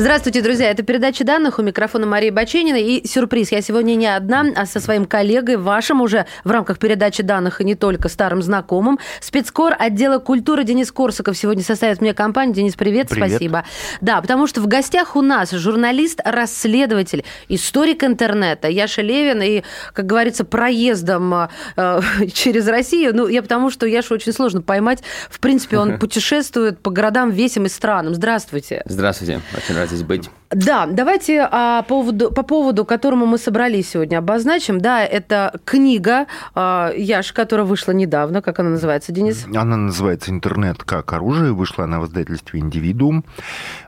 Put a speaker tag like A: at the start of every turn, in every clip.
A: Здравствуйте, друзья. Это передача данных у микрофона Марии Баченина. И сюрприз. Я сегодня не одна, а со своим коллегой, вашим уже в рамках передачи данных и не только старым знакомым. Спецкор отдела культуры Денис Корсаков сегодня составит мне компанию. Денис, привет,
B: привет.
A: спасибо. Да, потому что в гостях у нас журналист, расследователь, историк интернета Яша Левин. И, как говорится, проездом э, через Россию. Ну, я потому что Яшу очень сложно поймать. В принципе, он путешествует по городам, весям и странам. Здравствуйте.
B: Здравствуйте. Очень рад здесь быть.
A: Да, давайте а, поводу, по поводу, которому мы собрались сегодня, обозначим. Да, это книга а, Яш, которая вышла недавно. Как она называется, Денис?
C: Она называется «Интернет как оружие». Вышла она в издательстве «Индивидуум».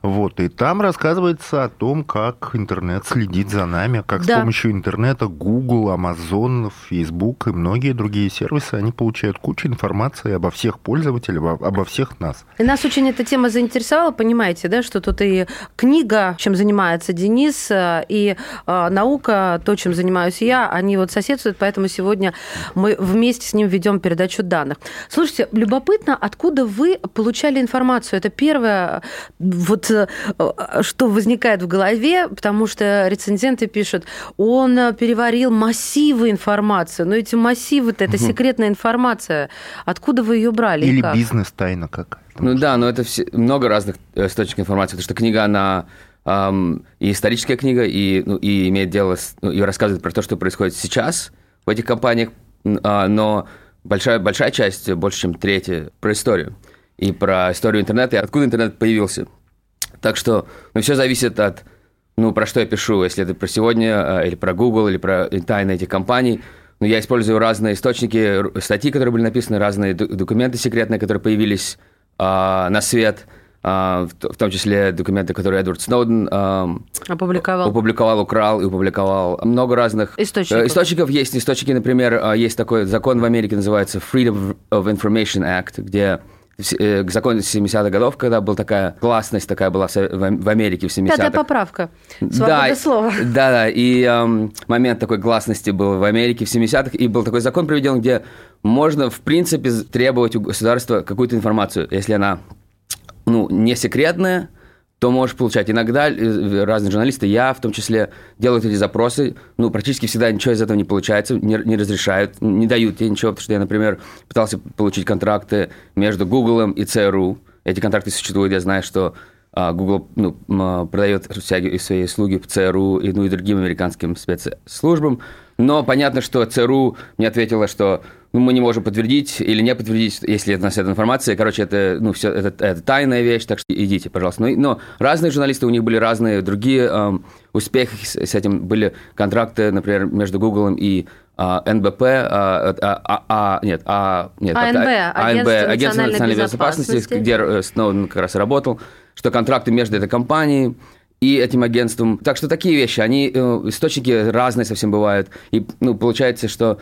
C: Вот, и там рассказывается о том, как интернет следит за нами, как да. с помощью интернета Google, Amazon, Facebook и многие другие сервисы, они получают кучу информации обо всех пользователях, обо всех нас.
A: И нас очень эта тема заинтересовала, понимаете, да, что тут и книга, чем занимается Денис, э, и э, наука, то, чем занимаюсь я, они вот соседствуют, поэтому сегодня мы вместе с ним ведем передачу данных. Слушайте, любопытно, откуда вы получали информацию? Это первое, вот э, что возникает в голове, потому что рецензенты пишут, он переварил массивы информации, но эти массивы-то это секретная информация. Откуда вы ее брали?
C: Или бизнес-тайна какая-то.
B: Ну да, но это все, много разных источников информации, потому что книга, она эм, и историческая книга, и, ну, и имеет дело, с, ну, и рассказывает про то, что происходит сейчас в этих компаниях, э, но большая, большая часть, больше чем третья, про историю. И про историю интернета, и откуда интернет появился. Так что ну, все зависит от, ну, про что я пишу, если это про сегодня, э, или про Google, или про тайны этих компаний. Ну, я использую разные источники, статьи, которые были написаны, разные документы секретные, которые появились э, на свет – а, в том числе документы, которые Эдвард Сноуден
A: опубликовал.
B: опубликовал, украл и опубликовал. Много разных
A: источников.
B: Источников есть. Источники, например, а, есть такой закон в Америке, называется Freedom of Information Act, где э, к закону 70-х годов, когда была такая гласность, такая была в Америке в 70-х.
A: Пятая поправка. Свобода
B: да,
A: слова.
B: Да, да. И эм, момент такой гласности был в Америке в 70-х, и был такой закон проведен, где можно, в принципе, требовать у государства какую-то информацию, если она ну, не секретное, то можешь получать. Иногда э, разные журналисты, я в том числе, делают эти запросы, ну, практически всегда ничего из этого не получается, не, не разрешают, не дают тебе ничего, потому что я, например, пытался получить контракты между Google и ЦРУ. Эти контракты существуют, я знаю, что а, Google ну, продает всякие свои услуги в ЦРУ и, ну, и другим американским спецслужбам, но понятно, что ЦРУ мне ответила, что ну, мы не можем подтвердить или не подтвердить, если у нас эта информация. Короче, это, ну, все, это, это тайная вещь, так что идите, пожалуйста. Но, но разные журналисты, у них были разные другие эм, успехи с, с этим. Были контракты, например, между Google и а, НБП, а, а, а, нет, а, нет,
A: АНБ,
B: АНБ, Агентство национальной безопасности, безопасности, где э, Сноуден как раз работал, что контракты между этой компанией и этим агентством. Так что такие вещи, они, э, источники разные совсем бывают. И, ну, получается, что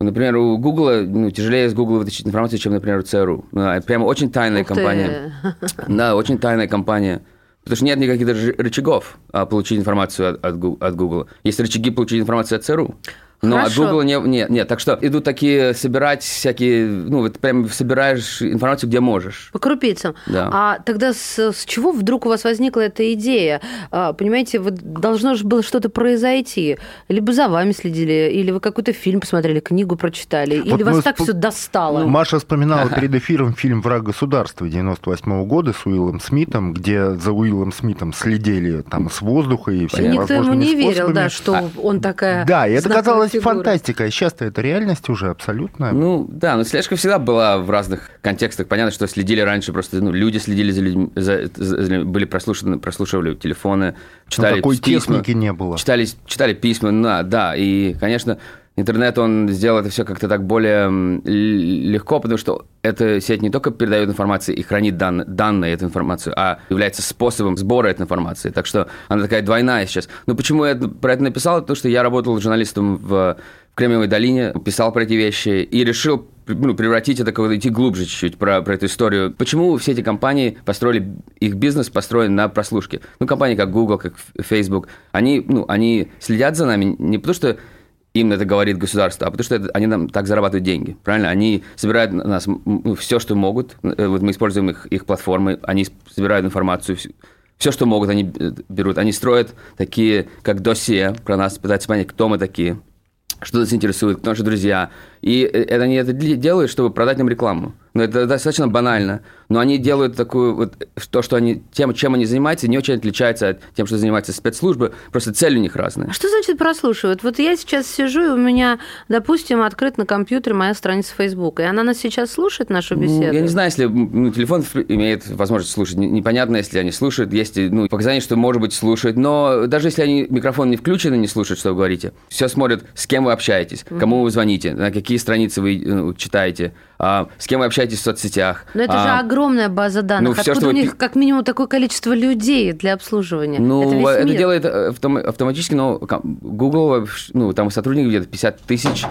B: Например, у Гугла ну, тяжелее с Гугла вытащить информацию, чем, например, у ЦРУ. Ну, прямо очень тайная Ух компания. Ты. Да, очень тайная компания. Потому что нет никаких даже рычагов а, получить информацию от, от, от Google. Есть рычаги получить информацию от ЦРУ. Хорошо. от Google не, нет, нет. Так что идут такие собирать всякие, ну, вот прям собираешь информацию, где можешь.
A: По крупицам.
B: Да.
A: А тогда с, с чего вдруг у вас возникла эта идея? А, понимаете, вот должно же было что-то произойти. Либо за вами следили, или вы какой-то фильм посмотрели, книгу прочитали, вот или вас так сп... все достало?
C: Маша вспоминала перед эфиром фильм «Враг государства» 98 -го года с Уиллом Смитом, где за Уиллом Смитом следили там с воздуха и всеми
A: Никто ему не способами. верил, да, что он такая...
C: Да, и это казалось фигура. фантастика. А сейчас-то это реальность уже абсолютно.
B: Ну, да, но слежка всегда была в разных контекстах. Понятно, что следили раньше просто, ну, люди следили за людьми, за, за, были прослушаны, прослушивали телефоны, читали
C: но такой
B: письма.
C: техники не было.
B: Читали, читали письма, да, да. И, конечно, интернет, он сделал это все как-то так более легко, потому что эта сеть не только передает информацию и хранит дан, данные эту информацию, а является способом сбора этой информации. Так что она такая двойная сейчас. Но почему я про это написал? Потому что я работал журналистом в, в Кремниевой долине, писал про эти вещи и решил ну, превратить это, как идти глубже чуть-чуть про, про эту историю. Почему все эти компании построили, их бизнес построен на прослушке? Ну, компании как Google, как Facebook, они, ну, они следят за нами не потому, что им это говорит государство, а потому что это, они нам так зарабатывают деньги, правильно? Они собирают на нас все, что могут. Э, вот мы используем их, их платформы, они собирают информацию, все, что могут, они э, берут. Они строят такие, как досье про нас, пытаются понять, кто мы такие, что нас интересует, кто наши друзья. И э, это они это делают, чтобы продать нам рекламу. Но это достаточно банально. Но они делают такую вот то, что они тем, чем они занимаются, не очень отличается от тем, что занимаются спецслужбы. Просто цель у них разная.
A: А что значит прослушивают? Вот я сейчас сижу, и у меня, допустим, открыт на компьютере моя страница Facebook, и она нас сейчас слушает нашу беседу.
B: Ну, я не знаю, если ну, телефон имеет возможность слушать. Непонятно, если они слушают. Есть ну, показания, что, может быть, слушают. Но даже если они микрофон не включены, не слушают, что вы говорите. Все смотрят, с кем вы общаетесь, кому вы звоните, на какие страницы вы ну, читаете, а, с кем вы общаетесь в соцсетях.
A: Но это а, же огромная база данных. Ну, все, Откуда что у них вы... как минимум такое количество людей для обслуживания?
B: Ну, это, это делает э, автом... автоматически, но Google, ну, там сотрудников где-то 50 тысяч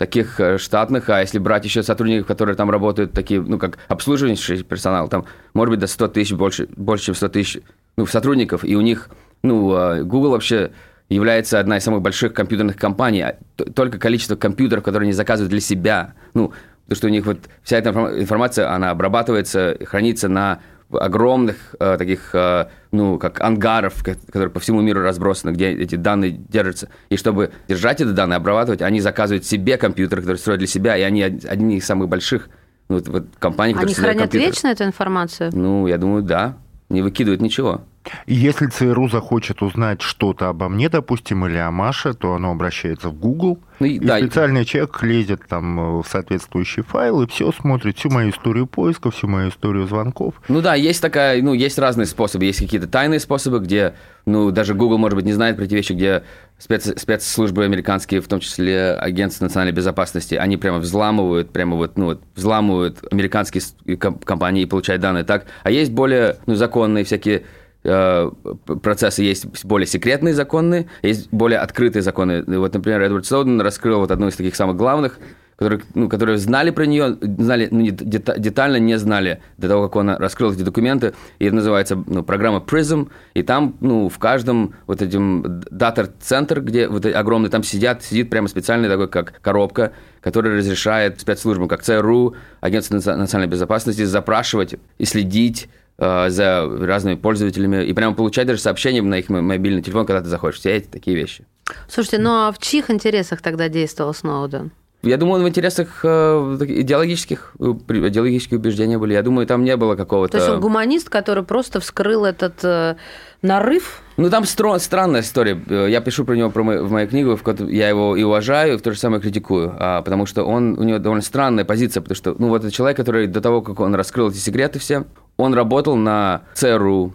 B: таких э, штатных, а если брать еще сотрудников, которые там работают, такие, ну, как обслуживающий персонал, там, может быть, до 100 тысяч, больше, больше чем 100 тысяч ну, сотрудников, и у них, ну, а, Google вообще является одна из самых больших компьютерных компаний. А только количество компьютеров, которые они заказывают для себя, ну, Потому что у них вот вся эта информация, она обрабатывается, хранится на огромных э, таких, э, ну, как ангаров, которые по всему миру разбросаны, где эти данные держатся. И чтобы держать эти данные, обрабатывать, они заказывают себе компьютеры, которые строят для себя, и они одни из самых больших ну, вот, вот компаний, которые
A: Они хранят компьютеры. вечно эту информацию?
B: Ну, я думаю, да. Не выкидывают ничего.
C: И если ЦРУ захочет узнать что-то обо мне, допустим, или о Маше, то оно обращается в Google, ну, и, и да, специальный человек лезет там э, в соответствующий файл и все смотрит, всю мою историю поиска, всю мою историю звонков.
B: Ну да, есть такая, ну, есть разные способы. Есть какие-то тайные способы, где, ну, даже Google, может быть, не знает про эти вещи, где спец, спецслужбы американские, в том числе агентство национальной безопасности, они прямо взламывают, прямо вот, ну, вот, взламывают американские компании и получают данные так. А есть более, ну, законные всякие процессы есть более секретные законы, есть более открытые законы. Вот, например, Эдвард Сноуден раскрыл вот одну из таких самых главных, которые, ну, которые знали про нее, знали, ну, детально не знали до того, как он раскрыл эти документы. И это называется ну, программа PRISM. И там ну, в каждом вот этим дата-центр, где вот огромный, там сидят, сидит прямо специальный такой, как коробка, который разрешает спецслужбам, как ЦРУ, Агентство национальной безопасности, запрашивать и следить Э, за разными пользователями и прямо получать даже сообщения на их мобильный телефон, когда ты заходишь. Все эти такие вещи.
A: Слушайте, ну а в чьих интересах тогда действовал Сноуден?
B: Я думаю, в интересах э, идеологических, э, идеологические убеждения были. Я думаю, там не было какого-то...
A: То есть он гуманист, который просто вскрыл этот нарыв?
B: Ну, там стро- странная история. Я пишу про него про мой, в моей книге, в я его и уважаю, и в то же самое критикую, а, потому что он, у него довольно странная позиция, потому что, ну, вот это человек, который до того, как он раскрыл эти секреты все, он работал на ЦРУ,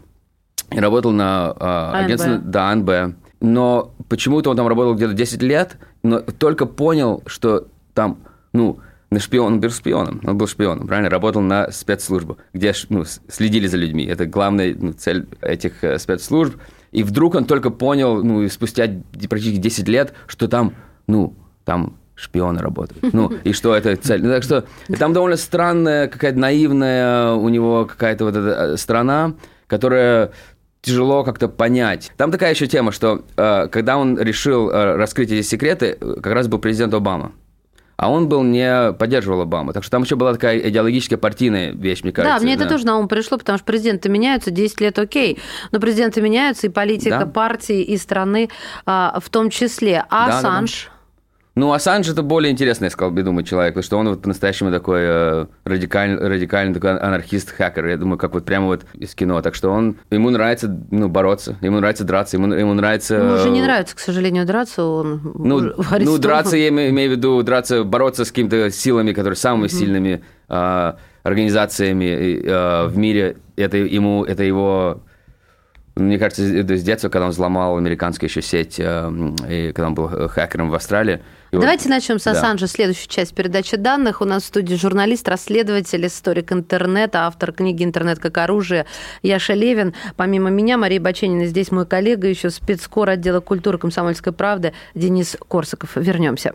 B: работал на а, агентство, да, АНБ. Но почему-то он там работал где-то 10 лет, но только понял, что там, ну, на шпион, он был шпионом, он был шпионом, правильно, работал на спецслужбу, где ну, следили за людьми. Это главная ну, цель этих э, спецслужб. И вдруг он только понял, ну, спустя практически 10 лет, что там, ну, там шпионы работают. Ну, и что это цель. Ну, так что там довольно странная, какая-то наивная у него какая-то вот эта э, страна, которая тяжело как-то понять. Там такая еще тема, что э, когда он решил э, раскрыть эти секреты, как раз был президент Обама. А он был не поддерживал Обаму. Так что там еще была такая идеологическая партийная вещь, мне кажется.
A: Да, мне да. это тоже на ум пришло, потому что президенты меняются, 10 лет окей. Но президенты меняются, и политика да. партии, и страны а, в том числе. А да, Ассанж? Да, да.
B: Ну, Ассанж это более интересный, я сказал бы, думаю, человек, потому что он вот по-настоящему такой э, радикальный, радикальный такой анархист-хакер, я думаю, как вот прямо вот из кино. Так что он, ему нравится, ну, бороться, ему нравится драться, ему, ему нравится... Ему
A: уже не нравится, к сожалению, драться, он
B: Ну, ну драться, я имею, имею в виду, драться, бороться с какими-то силами, которые самыми mm-hmm. сильными э, организациями э, в мире, это ему, это его мне кажется, с детства, когда он взломал американскую еще сеть, э, и когда он был хакером в Австралии.
A: Давайте начнем с Ассанжа. Да. Следующую часть передачи данных. У нас в студии журналист, расследователь, историк интернета, автор книги «Интернет как оружие» Яша Левин. Помимо меня, Мария Баченина, здесь мой коллега, еще спецкор отдела культуры комсомольской правды Денис Корсаков. Вернемся.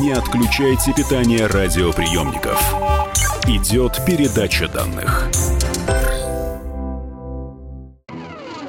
D: Не отключайте питание радиоприемников. Идет передача данных.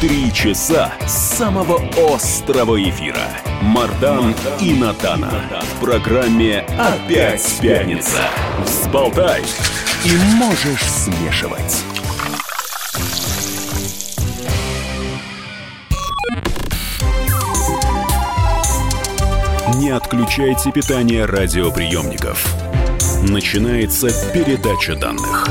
D: Три часа самого острого эфира. Мардан и Надана. В программе «Опять пятница». Взболтай и можешь смешивать. Не отключайте питание радиоприемников. Начинается передача данных.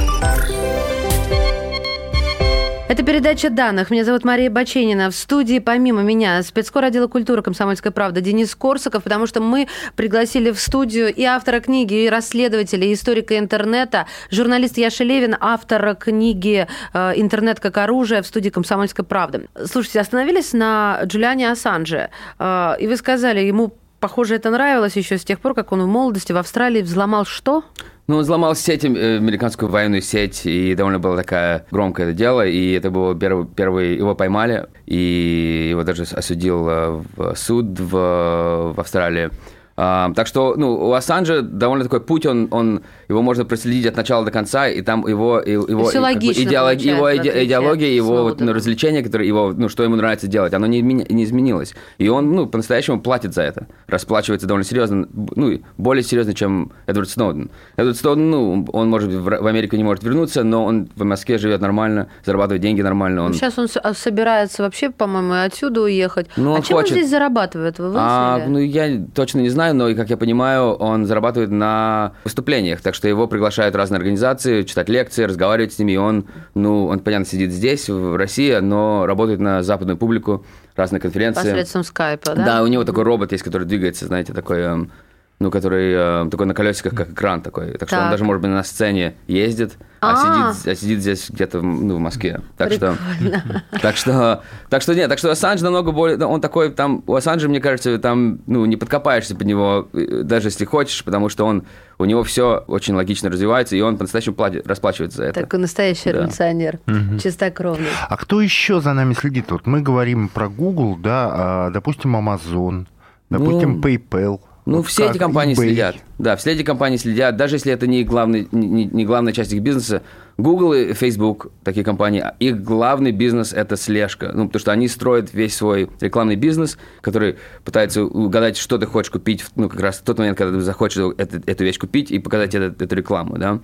A: Это передача данных. Меня зовут Мария Баченина. В студии помимо меня спецкор отдела культуры «Комсомольская правда» Денис Корсаков, потому что мы пригласили в студию и автора книги, и расследователя, и историка интернета, журналист Яша Левин, автор книги э, «Интернет как оружие» в студии «Комсомольская правда». Слушайте, остановились на Джулиане Ассанже, э, и вы сказали, ему Похоже, это нравилось еще с тех пор, как он в молодости в Австралии взломал что?
B: Ну, он взломал сеть, э, американскую военную сеть, и довольно было такая громкое дело, и это было первый, первый его поймали, и его даже осудил э, в суд в, в Австралии. А, так что, ну, у Ассанжа довольно такой путь, он, он, его можно проследить от начала до конца, и там его, его,
A: Все как бы,
B: идеолог, его иде, идеология, его вот, ну, развлечения, которые его, ну, что ему нравится делать, оно не, не изменилось. И он, ну, по-настоящему платит за это, расплачивается довольно серьезно, ну, более серьезно, чем Эдвард Сноуден. Эдвард Сноуден, ну, он, может быть, в Америку не может вернуться, но он в Москве живет нормально, зарабатывает деньги нормально. Он...
A: Сейчас он а, собирается вообще, по-моему, отсюда уехать. Ну, он а чем хочет... он здесь зарабатывает? Вы
B: а, ну, я точно не знаю знаю, но, как я понимаю, он зарабатывает на выступлениях, так что его приглашают разные организации читать лекции, разговаривать с ними, и он, ну, он, понятно, сидит здесь, в России, но работает на западную публику, разные конференции.
A: Посредством скайпа, да?
B: Да, у него такой робот есть, который двигается, знаете, такой эм, ну, который э, такой на колесиках, как экран такой. Так, так что он даже, может быть, на сцене ездит, а, а сидит, а сидит здесь где-то ну, в Москве. Так что, так что, так что нет, так что Ассанж намного более, он такой, там, у Ассанжа, мне кажется, там, ну, не подкопаешься под него, э, даже если хочешь, потому что он, у него все очень логично развивается, и он по-настоящему платит, расплачивается за это.
A: Такой настоящий да. революционер, угу. чистокровный.
C: А кто еще за нами следит? Вот мы говорим про Google, да, а, допустим, Amazon, допустим, ну, PayPal.
B: Ну, вот все эти компании eBay. следят. Да, все эти компании следят, даже если это не, главный, не, не главная часть их бизнеса. Google и Facebook, такие компании, их главный бизнес – это слежка. Ну, потому что они строят весь свой рекламный бизнес, который пытается угадать, что ты хочешь купить, ну, как раз в тот момент, когда ты захочешь эту, эту вещь купить и показать эту, эту рекламу, да.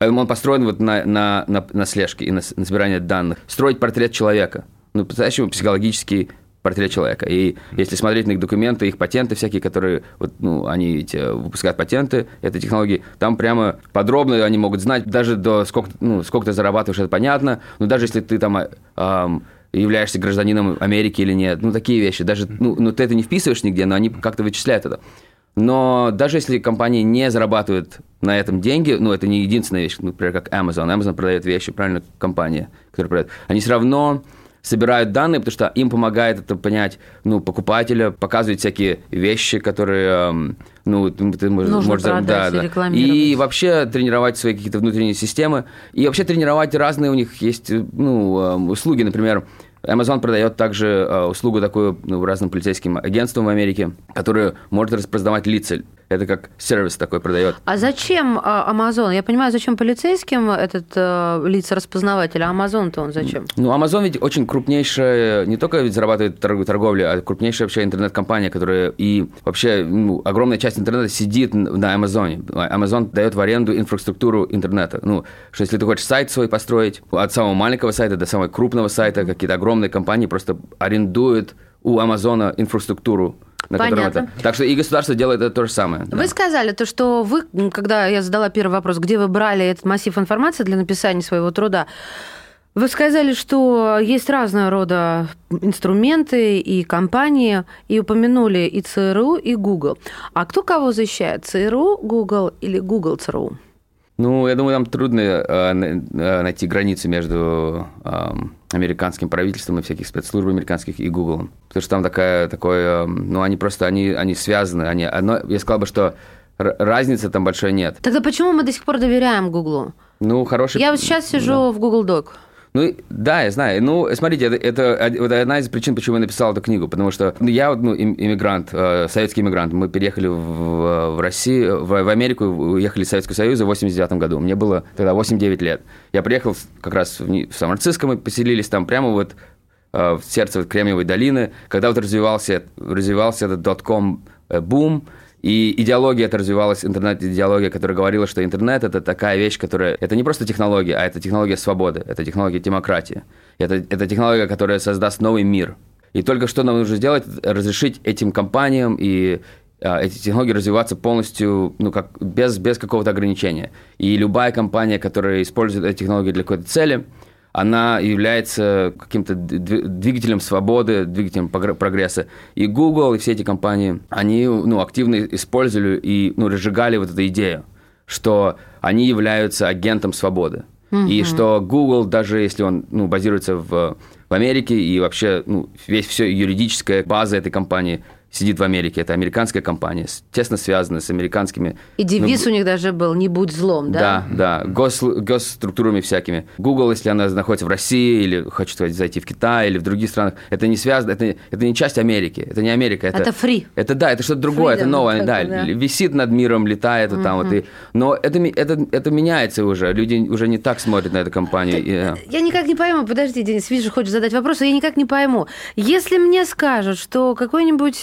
B: Он построен вот на, на, на, на слежке и на, на собирании данных. Строить портрет человека. Ну, по-настоящему психологический портрет человека. И если смотреть на их документы, их патенты всякие, которые, вот, ну, они эти, выпускают патенты этой технологии, там прямо подробно они могут знать, даже до сколько, ну, сколько ты зарабатываешь, это понятно, но даже если ты там эм, являешься гражданином Америки или нет, ну, такие вещи, даже, ну, ну, ты это не вписываешь нигде, но они как-то вычисляют это. Но даже если компании не зарабатывают на этом деньги, ну, это не единственная вещь, например, как Amazon. Amazon продает вещи, правильно, компания, которая продает. Они все равно собирают данные, потому что им помогает это понять, ну, покупателя, показывают всякие вещи, которые, эм, ну, ты можешь...
A: Нужно можешь продать да, да. И
B: вообще тренировать свои какие-то внутренние системы, и вообще тренировать разные у них есть, ну, эм, услуги, например, Amazon продает также э, услугу такую ну, разным полицейским агентствам в Америке, которые может распознавать лица это как сервис такой продает.
A: А зачем а, Amazon? Я понимаю, зачем полицейским этот э, лица распознаватель, а Amazon-то он зачем?
B: Ну, Amazon ведь очень крупнейшая, не только ведь зарабатывает торговлю, а крупнейшая вообще интернет-компания, которая и вообще ну, огромная часть интернета сидит на Amazon. Amazon дает в аренду инфраструктуру интернета. Ну, что если ты хочешь сайт свой построить, от самого маленького сайта до самого крупного сайта, какие-то огромные компании просто арендуют у Амазона инфраструктуру на Понятно. котором это. Так что и государство делает это то же самое.
A: Вы да. сказали то, что вы, когда я задала первый вопрос, где вы брали этот массив информации для написания своего труда, вы сказали, что есть разного рода инструменты и компании, и упомянули и ЦРУ, и Google. А кто кого защищает? ЦРУ, Google или Google ЦРУ?
B: Ну, я думаю, там трудно э, э, найти границы между э, американским правительством и всяких спецслужб американских и Google. Потому что там такая, такое, ну, они просто, они, они связаны. Они, одно, я сказал бы, что разницы там большой нет.
A: Тогда почему мы до сих пор доверяем Гуглу?
B: Ну, хороший...
A: Я вот сейчас сижу да. в Google Doc.
B: Ну, да, я знаю. Ну, смотрите, это, это, это одна из причин, почему я написал эту книгу, потому что ну, я ну, иммигрант, э, советский иммигрант. Мы переехали в, в Россию, в, в Америку, уехали из Советского Союза в 89 году. Мне было тогда 8-9 лет. Я приехал как раз в, в Сан-Франциско, мы поселились там прямо вот э, в сердце вот Кремниевой долины, когда вот развивался, развивался этот dot-com э, бум, и идеология это развивалась, интернет-идеология, которая говорила, что интернет – это такая вещь, которая… Это не просто технология, а это технология свободы, это технология демократии. Это, это технология, которая создаст новый мир. И только что нам нужно сделать – разрешить этим компаниям и а, эти технологии развиваться полностью, ну, как, без, без какого-то ограничения. И любая компания, которая использует эти технологии для какой-то цели – она является каким-то двигателем свободы, двигателем прогресса. И Google, и все эти компании, они ну, активно использовали и ну, разжигали вот эту идею, что они являются агентом свободы. Mm-hmm. И что Google, даже если он ну, базируется в, в Америке, и вообще ну, весь все юридическая база этой компании сидит в Америке. Это американская компания, тесно связана с американскими...
A: И девиз ну, у них даже был «Не будь злом», да?
B: Да, да, гос, госструктурами всякими. Google, если она находится в России, или, сказать, зайти в Китай, или в других странах, это не связано, это, это не часть Америки, это не Америка. Это,
A: это free.
B: Это, да, это что-то другое, Freedom, это новое, да, да, висит над миром, летает, угу. там вот. И, но это, это, это меняется уже, люди уже не так смотрят на эту компанию.
A: Я, я никак не пойму, подожди, Денис, вижу, хочешь задать вопрос, я никак не пойму. Если мне скажут, что какой-нибудь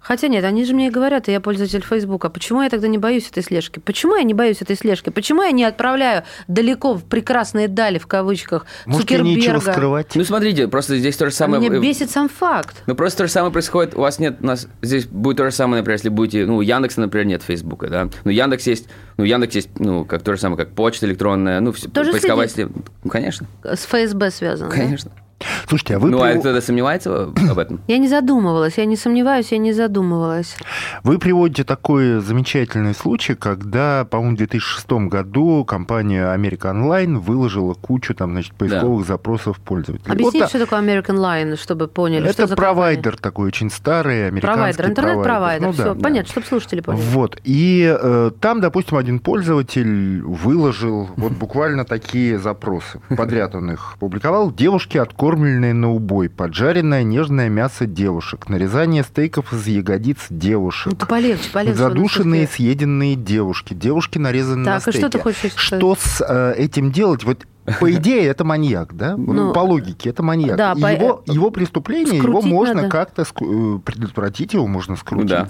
A: Хотя нет, они же мне говорят, я пользователь Фейсбука. Почему я тогда не боюсь этой слежки? Почему я не боюсь этой слежки? Почему я не отправляю далеко в прекрасные дали, в кавычках,
C: Может,
A: Цукерберга?
C: скрывать?
B: Ну, смотрите, просто здесь то же самое...
A: Меня бесит сам факт.
B: Ну, просто то же самое происходит. У вас нет... У нас здесь будет то же самое, например, если будете... Ну, у Яндекса, например, нет Фейсбука, да? Ну, Яндекс есть... Ну, Яндекс есть, ну, как то же самое, как почта электронная, ну,
A: Тоже
B: поисковая... Ну, конечно.
A: С ФСБ связано,
B: Конечно.
A: Да?
C: Слушайте, а вы...
B: Ну, а кто-то сомневается об этом?
A: Я не задумывалась, я не сомневаюсь, я не задумывалась.
C: Вы приводите такой замечательный случай, когда, по-моему, в 2006 году компания American Online выложила кучу там, значит, поисковых да. запросов пользователей.
A: Объясните, вот, что такое American Online, чтобы поняли,
C: Это
A: что
C: провайдер компания? такой очень старый, американский
A: провайдер. интернет-провайдер, ну, все, да, понятно, чтобы слушатели поняли.
C: Вот, и э, там, допустим, один пользователь выложил вот буквально такие запросы. Подряд он их публиковал. Девушки от откормленные на убой, поджаренное нежное мясо девушек, нарезание стейков из ягодиц девушек.
A: Ну, полегче, полегче.
C: Задушенные съеденные девушки, девушки нарезанные так, на стейки.
A: Так, что ты хочешь
C: Что с э, этим делать? Вот по идее, это маньяк, да? Ну, по логике, это маньяк. Да, по... его, его преступление, его можно надо. как-то э, предотвратить, его можно скрутить. Да.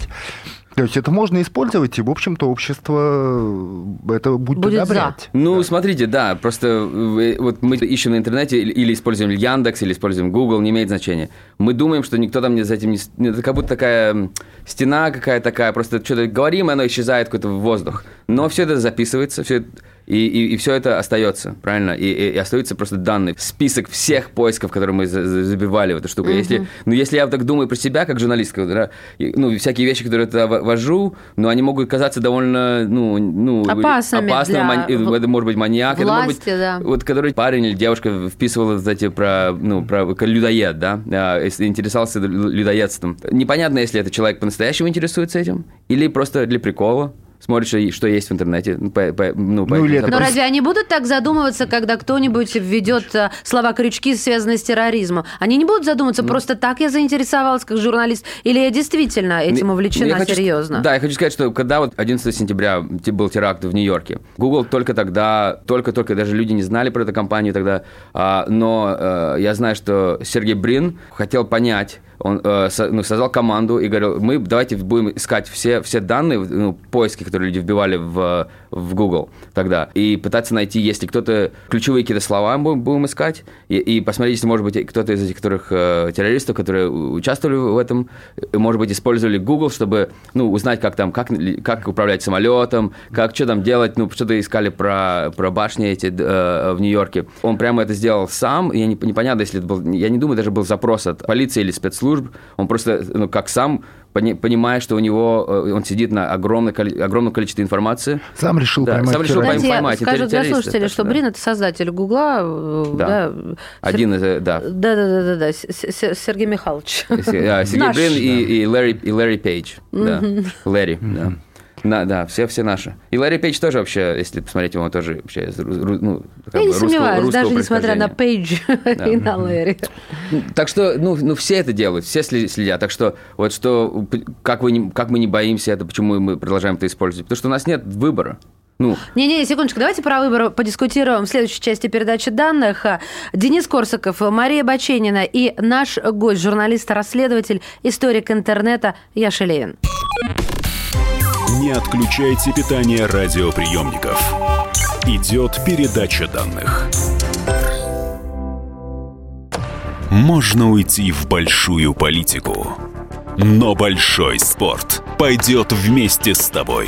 C: То есть это можно использовать, и, в общем-то, общество э, это будет, будет одобрять.
B: За. Ну, да. смотрите, да, просто вот мы ищем на интернете или используем Яндекс, или используем Google, не имеет значения. Мы думаем, что никто там за этим не... Это как будто такая стена какая-то такая, просто что-то говорим, и оно исчезает какой-то в воздух. Но все это записывается, все это и, и, и все это остается, правильно? И, и, и остаются просто данные, список всех поисков, которые мы забивали в эту штуку. Mm-hmm. Если, ну, если я так думаю про себя, как журналистка, да, ну, всякие вещи, которые я вожу, ну, они могут казаться довольно, ну, ну
A: опасными, опасными
B: для... это может быть маньяк,
A: власти,
B: это может быть,
A: да.
B: вот, который парень или девушка вписывала, кстати, про, ну, про людоед, да, а, интересовался людоедством. Непонятно, если это человек по-настоящему интересуется этим, или просто для прикола смотришь, что есть в интернете. Ну, по, по, ну,
A: ну, или Но разве они будут так задумываться, когда кто-нибудь введет э, слова-крючки, связанные с терроризмом? Они не будут задумываться, ну, просто так я заинтересовалась как журналист, или я действительно этим увлечена
B: хочу,
A: серьезно?
B: Да, я хочу сказать, что когда вот 11 сентября был теракт в Нью-Йорке, Google только тогда, только-только, даже люди не знали про эту компанию тогда, а, но а, я знаю, что Сергей Брин хотел понять, он э, со, ну, создал команду и говорил, мы давайте будем искать все, все данные, ну, поиски, которые люди вбивали в, в Google тогда, и пытаться найти, если кто-то, ключевые какие-то слова будем, будем искать, и, и посмотреть, если, может быть, кто-то из этих которых, э, террористов, которые участвовали в этом, может быть, использовали Google, чтобы, ну, узнать, как там, как, как управлять самолетом, как что там делать, ну, что-то искали про, про башни эти э, в Нью-Йорке. Он прямо это сделал сам, и я не, непонятно, если это был, я не думаю, даже был запрос от полиции или спецслужб, спецслужб, он просто, ну, как сам понимая, что у него э, он сидит на огромное, огромном количестве информации.
C: Сам решил
B: да,
C: поймать.
B: Сам решил
A: Знаете,
B: поймать.
A: Скажу для слушателей, что да. Брин это создатель Гугла. Э,
B: да. да. Один из, э, да.
A: Да, да, да, да, да. Сергей Михайлович.
B: Сергей Брин и, и Ларри, и Ларри Пейдж. Да. Ларри, да. Да, да, все, все наши. И Ларри Пейдж тоже вообще, если посмотреть его, тоже вообще из ну,
A: Я не сомневаюсь, даже несмотря на Пейдж да. и на Ларри.
B: Так что, ну, ну, все это делают, все следят. Так что, вот что, как, вы не, как мы не боимся это, почему мы продолжаем это использовать? Потому что у нас нет выбора. Ну.
A: Не-не, секундочку, давайте про выбор подискутируем в следующей части передачи данных. Денис Корсаков, Мария Баченина и наш гость, журналист-расследователь, историк интернета Яша Левин.
D: Не отключайте питание радиоприемников. Идет передача данных. Можно уйти в большую политику, но большой спорт пойдет вместе с тобой.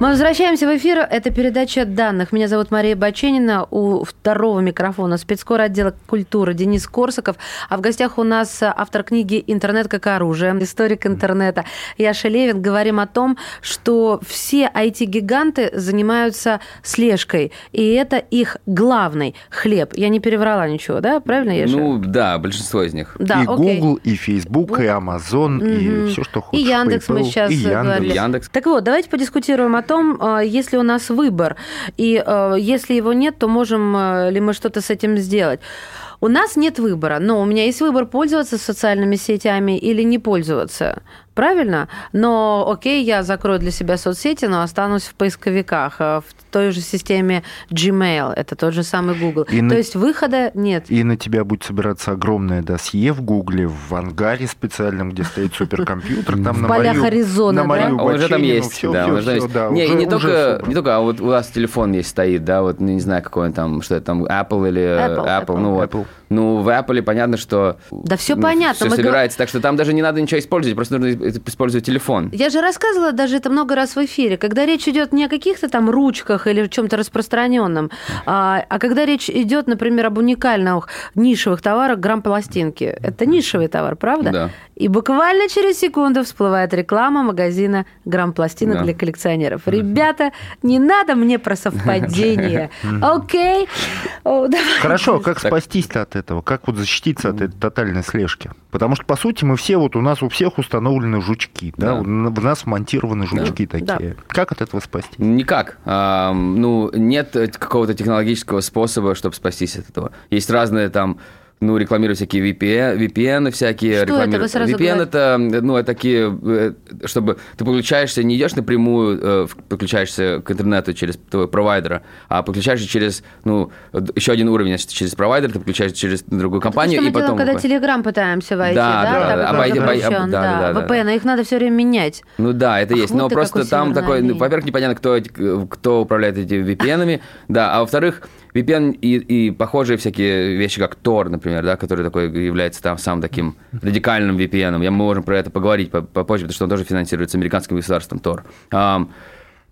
A: Мы возвращаемся в эфир. Это передача данных. Меня зовут Мария Баченина. У второго микрофона спецкор отдела культуры Денис Корсаков. А в гостях у нас автор книги «Интернет как оружие», историк интернета Яша Левин. Говорим о том, что все IT-гиганты занимаются слежкой. И это их главный хлеб. Я не переврала ничего, да? Правильно, Яша?
B: Ну, да, большинство из них.
C: Да, и окей. Google, и Facebook, и Amazon, угу. и все, что хочешь.
A: И Яндекс PayPal, мы сейчас
C: и Яндекс.
A: говорили.
B: Яндекс.
A: Так вот, давайте подискутируем о том, а, есть ли у нас выбор, и а, если его нет, то можем а, ли мы что-то с этим сделать. У нас нет выбора, но у меня есть выбор пользоваться социальными сетями или не пользоваться правильно? Но окей, я закрою для себя соцсети, но останусь в поисковиках, э, в той же системе Gmail, это тот же самый Google. И То на... есть выхода нет.
C: И на тебя будет собираться огромное досье в Гугле, в ангаре специальном, где стоит суперкомпьютер. Там
A: в полях Аризоны,
B: да? Он уже там есть, да. Не, не только, не только, а вот у вас телефон есть стоит, да, вот не знаю, какой он там, что это там, Apple или Apple, ну вот. Ну, в Apple понятно, что...
A: Да все понятно.
B: Все собирается, так что там даже не надо ничего использовать, просто нужно использовать телефон.
A: Я же рассказывала даже это много раз в эфире, когда речь идет не о каких-то там ручках или чем-то распространенном, а, а когда речь идет, например, об уникальных нишевых товарах грамм-пластинки. Это нишевый товар, правда?
B: Да.
A: И буквально через секунду всплывает реклама магазина грамм-пластинок да. для коллекционеров. Ребята, не надо мне про совпадение. Окей?
C: Хорошо, как спастись-то от этого? Как вот защититься от этой тотальной слежки? Потому что, по сути, мы все, вот у нас у всех установлены жучки, да, в нас монтированы жучки такие. Как от этого спастись?
B: Никак. Ну, нет какого-то технологического способа, чтобы спастись от этого. Есть разные там ну, рекламируют всякие VPN, VPN всякие.
A: Что рекламируют. это? Вы сразу
B: VPN говорите? это, ну, это такие, э, чтобы ты подключаешься, не идешь напрямую, э, подключаешься к интернету через твоего провайдера, а подключаешься через, ну, еще один уровень, значит, через провайдер, ты подключаешься через другую компанию,
A: и
B: потом...
A: Когда Telegram пытаемся войти,
B: да?
A: Да,
B: да,
A: да, обойди, обойди, да, да, да, VPN, их надо все время менять.
B: Ну да, это есть, но просто там такой, ну, во-первых, непонятно, кто, кто управляет этими VPN-ами, да, а во-вторых, VPN и, и похожие всякие вещи, как Tor, например, да, который такой является там самым таким радикальным VPN. Я, мы можем про это поговорить попозже, потому что он тоже финансируется американским государством Tor. Um,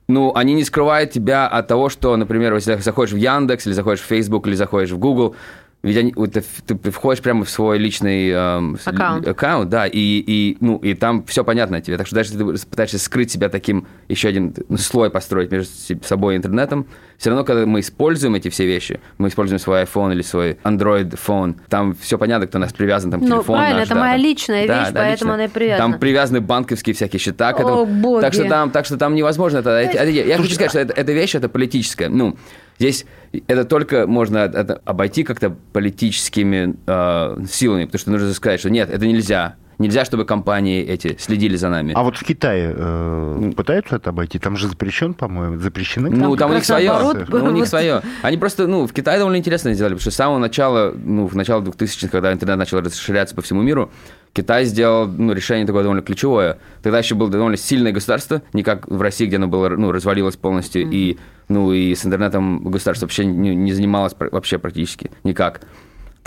B: ну, они не скрывают тебя от того, что, например, если заходишь в Яндекс, или заходишь в Facebook, или заходишь в Google, ведь они, ты, ты входишь прямо в свой личный эм,
A: аккаунт.
B: аккаунт, да, и, и, ну, и там все понятно тебе. Так что даже если ты пытаешься скрыть себя таким, еще один ну, слой построить между собой и интернетом, все равно, когда мы используем эти все вещи, мы используем свой iPhone или свой Android phone, там все понятно, кто у нас привязан, там ну, телефон
A: правильно,
B: наш.
A: это
B: да,
A: моя
B: там,
A: личная
B: да,
A: вещь,
B: да,
A: поэтому
B: лично.
A: она и привязана.
B: Там привязаны банковские всякие счета к этому.
A: О, боги.
B: Так что там, так что там невозможно это.
A: Есть...
B: Я, я хочу сказать, что это, эта вещь, это политическая. Ну, Здесь это только можно обойти как-то политическими э, силами, потому что нужно сказать, что нет, это нельзя. Нельзя, чтобы компании эти следили за нами.
C: А вот в Китае э, пытаются это обойти? Там же запрещен, по-моему, запрещены.
B: Ну, там, у них свое. Ну, у них свое. Они просто, ну, в Китае довольно интересно сделали, потому что с самого начала, ну, в начале 2000-х, когда интернет начал расширяться по всему миру, Китай сделал ну, решение такое довольно ключевое. Тогда еще было довольно сильное государство, не как в России, где оно было, ну, развалилось полностью, mm-hmm. и, ну, и с интернетом государство вообще не, не занималось вообще практически никак.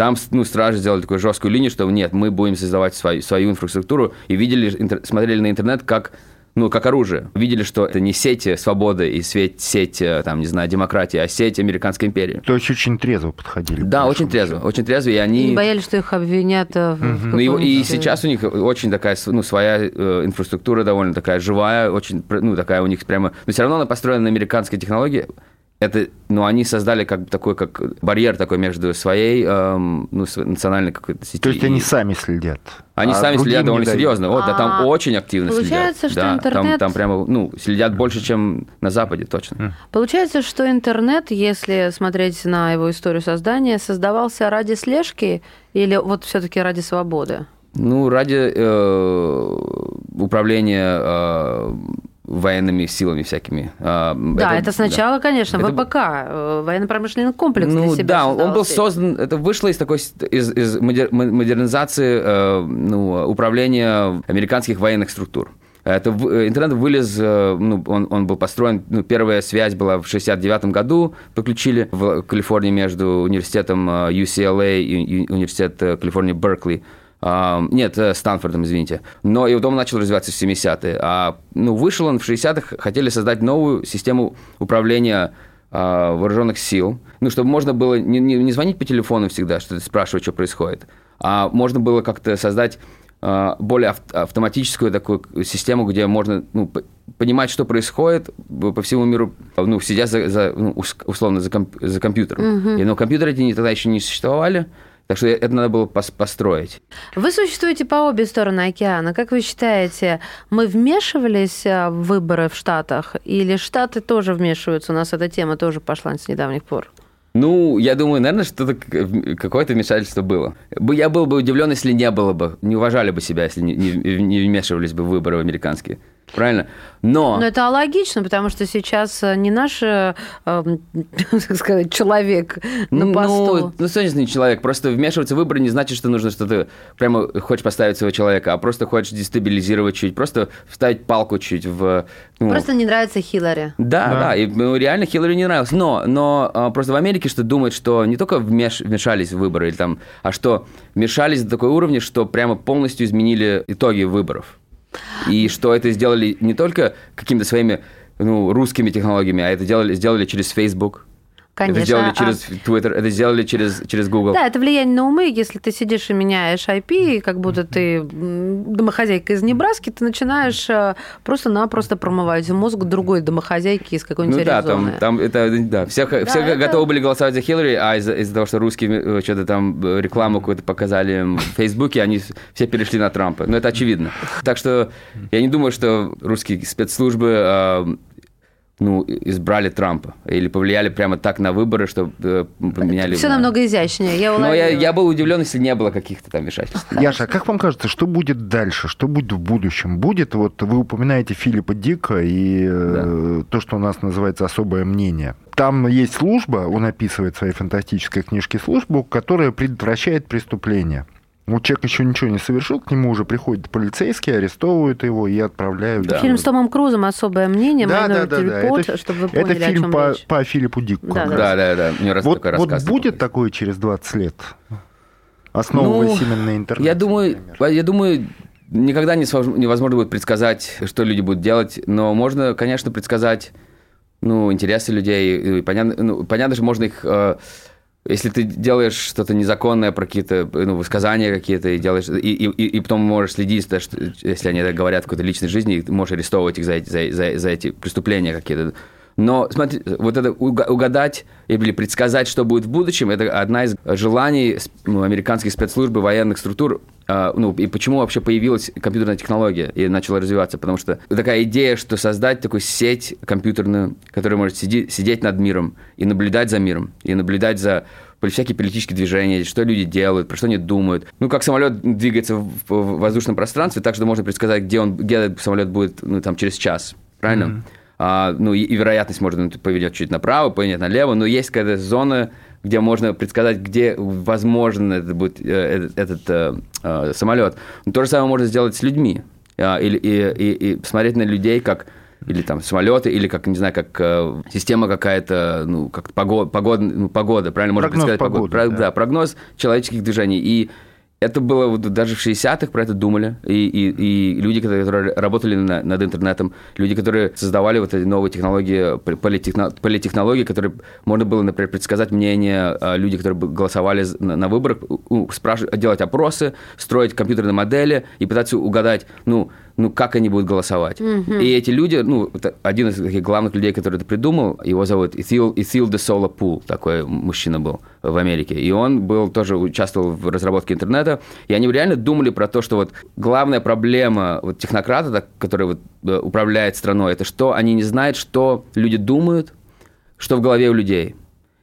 B: Там ну, стражи сделали такую жесткую линию, что нет, мы будем создавать свою, свою инфраструктуру, и видели, интер, смотрели на интернет как ну, как оружие. Видели, что это не сеть свободы и сеть, сеть, там, не знаю, демократии, а сеть американской империи.
C: То есть очень трезво подходили.
B: Да, очень трезво, очень трезво, и они...
A: И боялись, что их обвинят в
B: угу. ну, и, и сейчас у них очень такая, ну, своя э, инфраструктура довольно такая живая, очень, ну, такая у них прямо... Но все равно она построена на американской технологии, это, ну, они создали как такой, как барьер такой между своей, эм, ну, национальной какой-то сетью.
C: То есть они сами следят?
B: Они а сами следят довольно серьезно. Вот, да, там а, очень активно
A: получается,
B: следят.
A: Что
B: да,
A: интернет...
B: там, там прямо, ну, следят больше, чем на Западе, точно.
A: Получается, что интернет, если смотреть на его историю создания, создавался ради слежки или вот все-таки ради свободы?
B: Ну, ради э, управления э, военными силами всякими.
A: А, да, это, это сначала, да. конечно, это... ВПК, э, военно-промышленный комплекс
B: ну,
A: для себя
B: Да, он был создан, это вышло из такой, из, из модернизации э, ну, управления американских военных структур. Это э, интернет вылез, ну, он, он был построен, ну, первая связь была в 69 году, подключили в Калифорнии между университетом UCLA и университет Калифорнии Беркли нет, э, Стэнфордом, извините. Но и потом начал развиваться в 70-е. А ну, вышел он в 60-х, хотели создать новую систему управления а, вооруженных сил, ну, чтобы можно было не, не, не звонить по телефону всегда, что спрашивать, что происходит, а можно было как-то создать а, более автоматическую такую систему, где можно ну, понимать, что происходит по всему миру, ну, сидя за, за ну, условно за, комп, за компьютером. Угу. И, но компьютеры эти тогда еще не существовали, так что это надо было построить.
A: Вы существуете по обе стороны океана. Как вы считаете, мы вмешивались э, в выборы в Штатах? Или Штаты тоже вмешиваются? У нас эта тема тоже пошла с недавних пор.
B: Ну, я думаю, наверное, что-то какое-то вмешательство было. Я был бы удивлен, если не было бы, не уважали бы себя, если не, не вмешивались бы в выборы американские правильно? Но...
A: Но это логично, потому что сейчас э, не наш, э, э, так сказать, человек на ну, посту.
B: Ну, ну, что не человек? Просто вмешиваться в выборы не значит, что нужно что-то прямо хочешь поставить своего человека, а просто хочешь дестабилизировать чуть, просто вставить палку чуть в...
A: Ну... Просто не нравится Хиллари.
B: Да, да, да, и ну, реально Хиллари не нравилось. Но, но а, просто в Америке что думают, что не только вмеш... вмешались в выборы, или там, а что вмешались до такой уровня, что прямо полностью изменили итоги выборов. И что это сделали не только какими-то своими ну, русскими технологиями, а это делали, сделали через Facebook,
A: Конечно.
B: Это сделали через а... Twitter, это сделали через, через Google.
A: Да, это влияние на умы. Если ты сидишь и меняешь IP, как будто ты домохозяйка из Небраски, ты начинаешь э, просто-напросто промывать мозг другой домохозяйки из какой-нибудь
B: ну, да, там, там это, да, все, да, все это... готовы были голосовать за Хиллари, а из-за, из того, что русские э, что-то там э, рекламу какую-то показали в Фейсбуке, они все перешли на Трампа. Ну, это очевидно. Так что я не думаю, что русские спецслужбы ну, избрали Трампа или повлияли прямо так на выборы, что э, поменяли...
A: Все намного изящнее. Я
B: Но я, я был удивлен, если не было каких-то там вмешательств.
C: Яша, а как вам кажется, что будет дальше? Что будет в будущем? Будет, вот вы упоминаете Филиппа Дика и э, да. то, что у нас называется особое мнение. Там есть служба, он описывает в своей фантастической книжке службу, которая предотвращает преступления. Ну, человек еще ничего не совершил, к нему уже приходят полицейские, арестовывают его и отправляют.
A: Да. Фильм с Томом Крузом «Особое мнение», да, да, да, да. Report, это, чтобы вы поняли,
C: Это фильм по, речь. по Филиппу Дику.
B: Да, да, да. да, Мне раз
C: вот, вот будет такое через 20 лет, основываясь ну, именно на интернете?
B: Я думаю, я думаю, никогда невозможно будет предсказать, что люди будут делать, но можно, конечно, предсказать ну, интересы людей. Понятно, ну, понятно, что можно их э, если ты делаешь что-то незаконное про какие-то ну, высказания какие-то и делаешь и, и, и потом можешь следить, что, если они это говорят в какой-то личной жизни, и можешь арестовывать их за эти, за, за, за эти преступления какие-то. Но смотри, вот это угадать или предсказать, что будет в будущем, это одна из желаний ну, американских спецслужб и военных структур. А, ну, и почему вообще появилась компьютерная технология и начала развиваться? Потому что такая идея, что создать такую сеть компьютерную, которая может сидеть, сидеть над миром и наблюдать за миром, и наблюдать за всякие политические движения, что люди делают, про что они думают. Ну, как самолет двигается в, в воздушном пространстве, так что можно предсказать, где он, где самолет будет ну, там, через час. Правильно? Mm-hmm а, ну, и, и вероятность может ну, поведет чуть направо, поведет налево, но есть какая-то зона, где можно предсказать, где возможно это будет, э, этот, этот э, э, самолет. Но то же самое можно сделать с людьми. Э, и, и, и, и смотреть на людей как или там самолеты, или как, не знаю, как э, система какая-то, ну, как погода, погода, ну, погода правильно можно
C: Прогноз
B: предсказать
C: погоды,
B: погоду.
C: Да.
B: да, прогноз человеческих движений. И это было вот даже в 60-х про это думали. И, и, и люди, которые работали на- над интернетом, люди, которые создавали вот эти новые технологии, политехно- политтехнологии, которые можно было, например, предсказать мнение э, людей, которые голосовали на, на выборах, спрашивать, делать опросы, строить компьютерные модели и пытаться угадать, ну, ну, как они будут голосовать. И эти люди, ну, один из таких главных людей, который это придумал, его зовут Ithil, Ithil de Sola Pool, такой мужчина был в Америке. И он был тоже участвовал в разработке интернета. И они реально думали про то, что вот главная проблема вот технократа, так, который вот э, управляет страной, это что они не знают, что люди думают, что в голове у людей.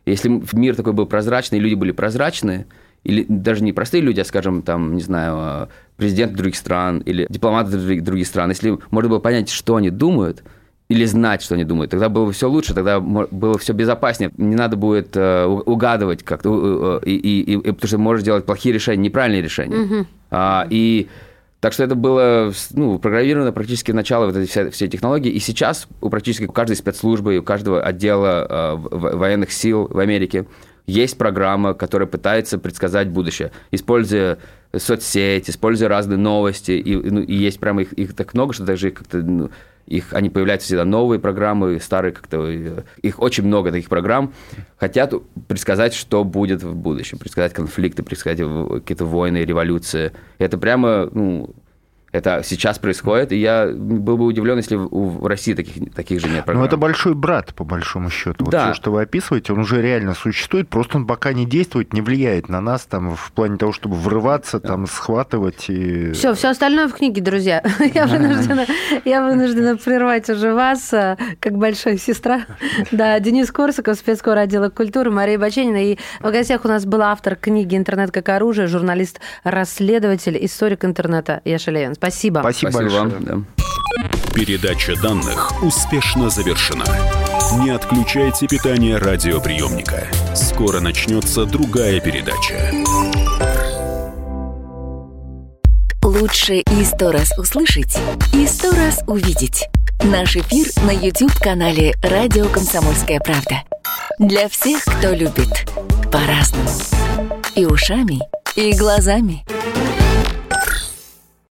B: Если мир такой был прозрачный, люди были прозрачные, или даже не простые люди, а, скажем, там, не знаю, президенты других стран или дипломаты других, стран, если можно было понять, что они думают, или знать, что они думают, тогда было бы все лучше, тогда было все безопаснее. Не надо будет э, угадывать как-то, э, и, и- и- и- потому что можешь делать плохие решения, неправильные решения. А, и так что это было ну, программировано практически начало вот этой все, всей технологии. И сейчас у практически у каждой спецслужбы, у каждого отдела э, военных сил в Америке есть программа, которая пытается предсказать будущее, используя соцсети, используя разные новости. И, ну, и есть прямо их, их так много, что даже как-то ну, их, они появляются всегда новые программы, старые как-то, э, их очень много таких программ, хотят предсказать, что будет в будущем, предсказать конфликты, предсказать какие-то войны, революции. Это прямо, ну, это сейчас происходит, и я был бы удивлен, если в, России таких, таких же нет программ.
C: Ну, это большой брат, по большому счету. Вот
B: Да.
C: все, что вы описываете, он уже реально существует, просто он пока не действует, не влияет на нас там в плане того, чтобы врываться, там, схватывать и...
A: Все, все остальное в книге, друзья. Я вынуждена, я вынуждена прервать уже вас, а, как большая сестра. Да, Денис Корсаков, спецкор отдела культуры, Мария Баченина. И в гостях у нас был автор книги «Интернет как оружие», журналист-расследователь, историк интернета Яша Левин. Спасибо.
C: Спасибо,
B: Спасибо
C: большое.
B: вам. да.
D: Передача данных успешно завершена. Не отключайте питание радиоприемника. Скоро начнется другая передача.
E: Лучше и сто раз услышать, и сто раз увидеть. Наш эфир на YouTube-канале «Радио Комсомольская правда». Для всех, кто любит по-разному. И ушами, и глазами.